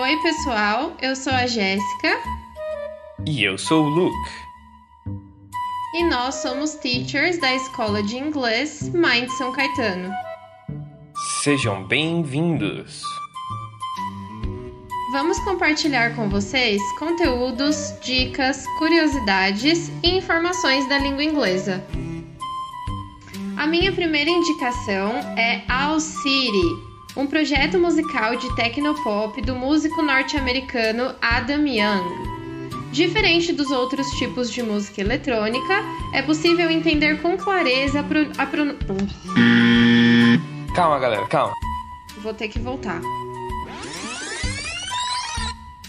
Oi, pessoal, eu sou a Jéssica E eu sou o Luke. e nós somos teachers da Escola de Inglês Mind São Caetano. Sejam bem-vindos. Vamos compartilhar com vocês conteúdos, dicas, curiosidades e informações da língua inglesa. A minha primeira indicação é All City, um projeto musical de tecnopop do músico norte-americano Adam Young. Diferente dos outros tipos de música eletrônica, é possível entender com clareza a, pro... a pron- Calma, galera, calma. Vou ter que voltar.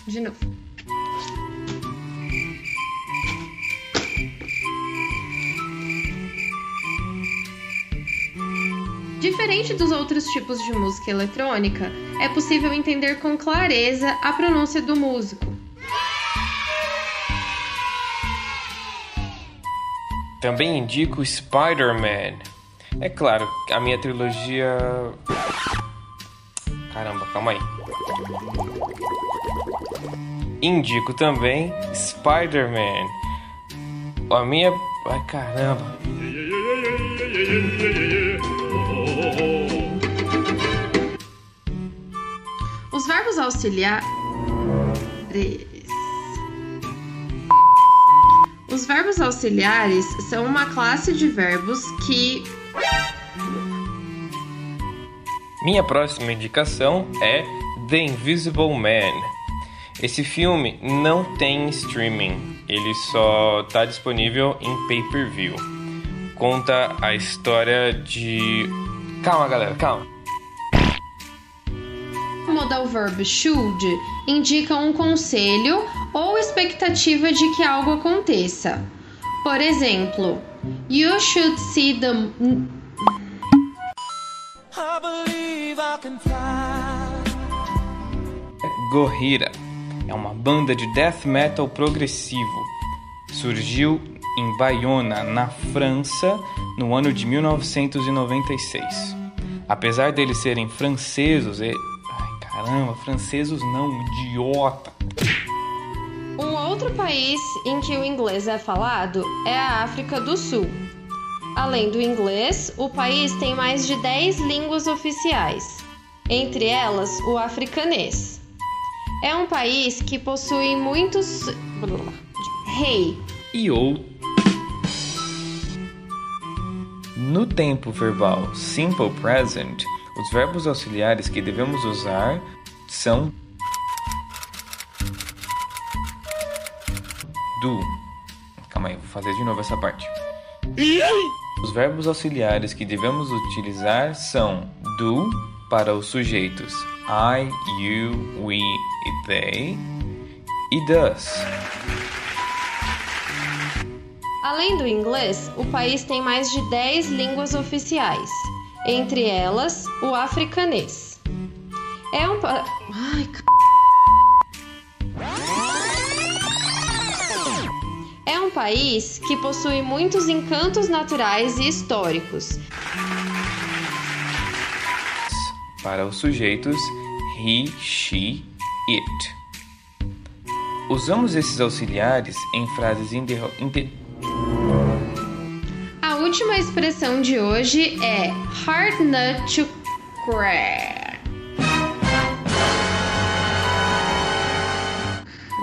De novo. Diferente dos outros tipos de música eletrônica, é possível entender com clareza a pronúncia do músico. Também indico Spider-Man. É claro, a minha trilogia. Caramba, calma aí. Indico também Spider-Man. A minha. Ai caramba. Os verbos auxiliares. Os verbos auxiliares são uma classe de verbos que Minha próxima indicação é The Invisible Man. Esse filme não tem streaming, ele só está disponível em pay-per-view. Conta a história de. Calma, galera, calma. O modal verb should indica um conselho ou expectativa de que algo aconteça. Por exemplo, you should see the I believe I can fly. Gojira é uma banda de death metal progressivo. Surgiu em Bayonne, na França, no ano de 1996. Apesar deles serem franceses, e... ai caramba, franceses não, idiota. Um outro país em que o inglês é falado é a África do Sul. Além do inglês, o país tem mais de 10 línguas oficiais, entre elas o africanês. É um país que possui muitos. Rei. E ou no tempo verbal simple present, os verbos auxiliares que devemos usar são do. Calma aí, vou fazer de novo essa parte. Os verbos auxiliares que devemos utilizar são do para os sujeitos I, you, we e they e does. Além do inglês, o país tem mais de 10 línguas oficiais, entre elas o africanês. É um pa... Ai, c... É um país que possui muitos encantos naturais e históricos. para os sujeitos he, she, it. Usamos esses auxiliares em frases inter- A última expressão de hoje é hard nut to crack.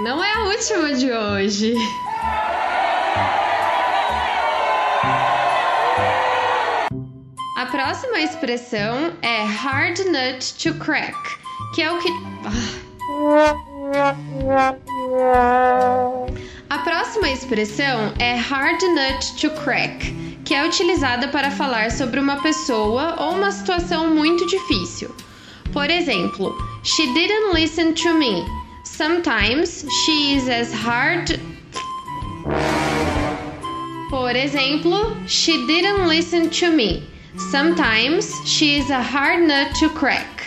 Não é a última de hoje. A próxima expressão é hard nut to crack, que é o que. Ah. A próxima expressão é hard nut to crack, que é utilizada para falar sobre uma pessoa ou uma situação muito difícil. Por exemplo, she didn't listen to me. Sometimes she is as hard. Por exemplo, she didn't listen to me. Sometimes she is a hard nut to crack.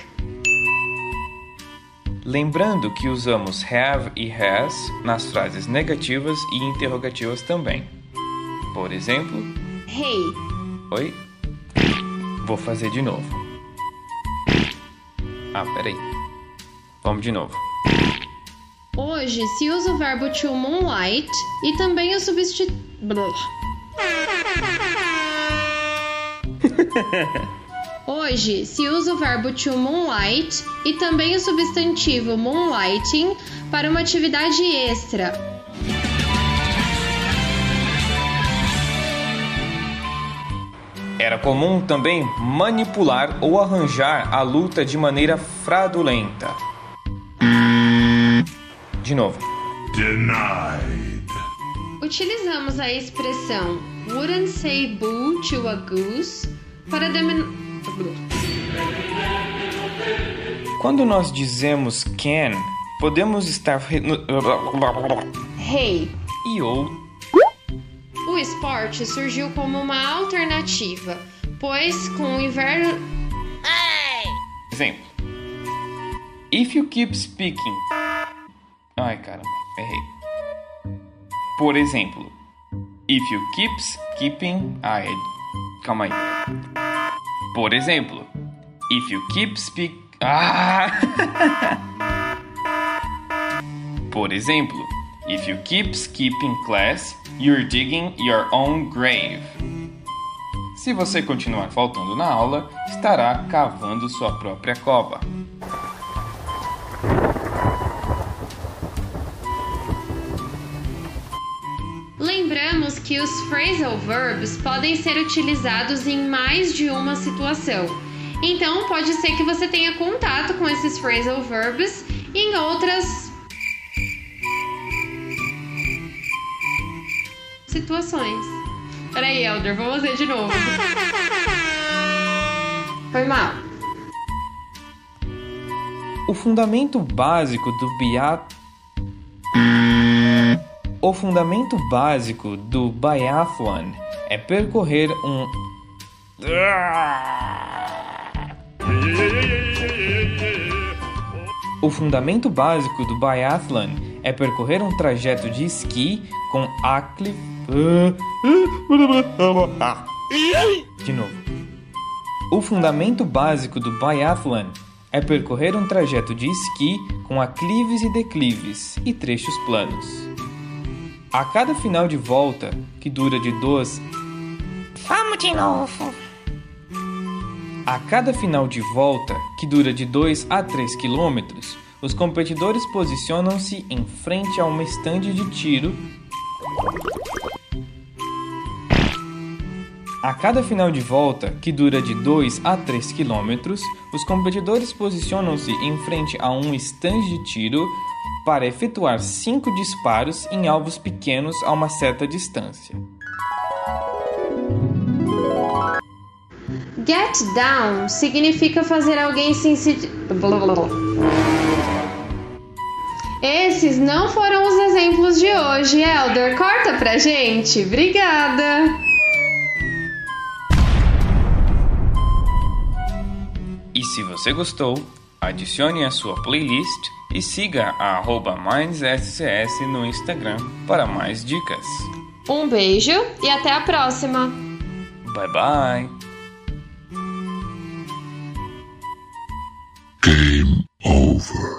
Lembrando que usamos have e has nas frases negativas e interrogativas também. Por exemplo, Hey, oi? Vou fazer de novo. Ah, peraí. Vamos de novo. Hoje se usa o verbo to moonlight e também o substituto. Hoje se usa o verbo to moonlight e também o substantivo moonlighting para uma atividade extra. Era comum também manipular ou arranjar a luta de maneira fraudulenta. De novo. Denied. Utilizamos a expressão wouldn't say boo to a goose para denominar. Quando nós dizemos can, podemos estar Hey, e ou esporte surgiu como uma alternativa, pois com o inverno. exemplo. If you keep speaking. Ai, caramba, errei. Por exemplo, if you keeps keeping. Ai, calma aí. Por exemplo, if you keep speak. Ah! Por exemplo, if you keep skipping class, you're digging your own grave. Se você continuar faltando na aula, estará cavando sua própria cova. Lembramos que os phrasal verbs podem ser utilizados em mais de uma situação. Então, pode ser que você tenha contato com esses phrasal verbs em outras situações. Peraí, Elder, vamos fazer de novo. Foi mal. O fundamento básico do biat... O fundamento básico do biathlon é percorrer um O fundamento básico do biathlon é percorrer um trajeto de esqui com acli... De novo. O fundamento básico do biathlon é percorrer um trajeto de esqui com aclives e declives e trechos planos. A cada final de volta, que dura de 2 Vamos de novo. A cada final de volta, que dura de 2 a 3 quilômetros, os competidores posicionam-se em frente a uma estande de tiro. A cada final de volta, que dura de 2 a 3 quilômetros, os competidores posicionam-se em frente a um estande de tiro para efetuar 5 disparos em alvos pequenos a uma certa distância. Get down significa fazer alguém se. Esses não foram os exemplos de hoje, Elder. Corta pra gente. Obrigada. Se você gostou, adicione a sua playlist e siga a arroba MindsSCS no Instagram para mais dicas. Um beijo e até a próxima. Bye bye! Game over.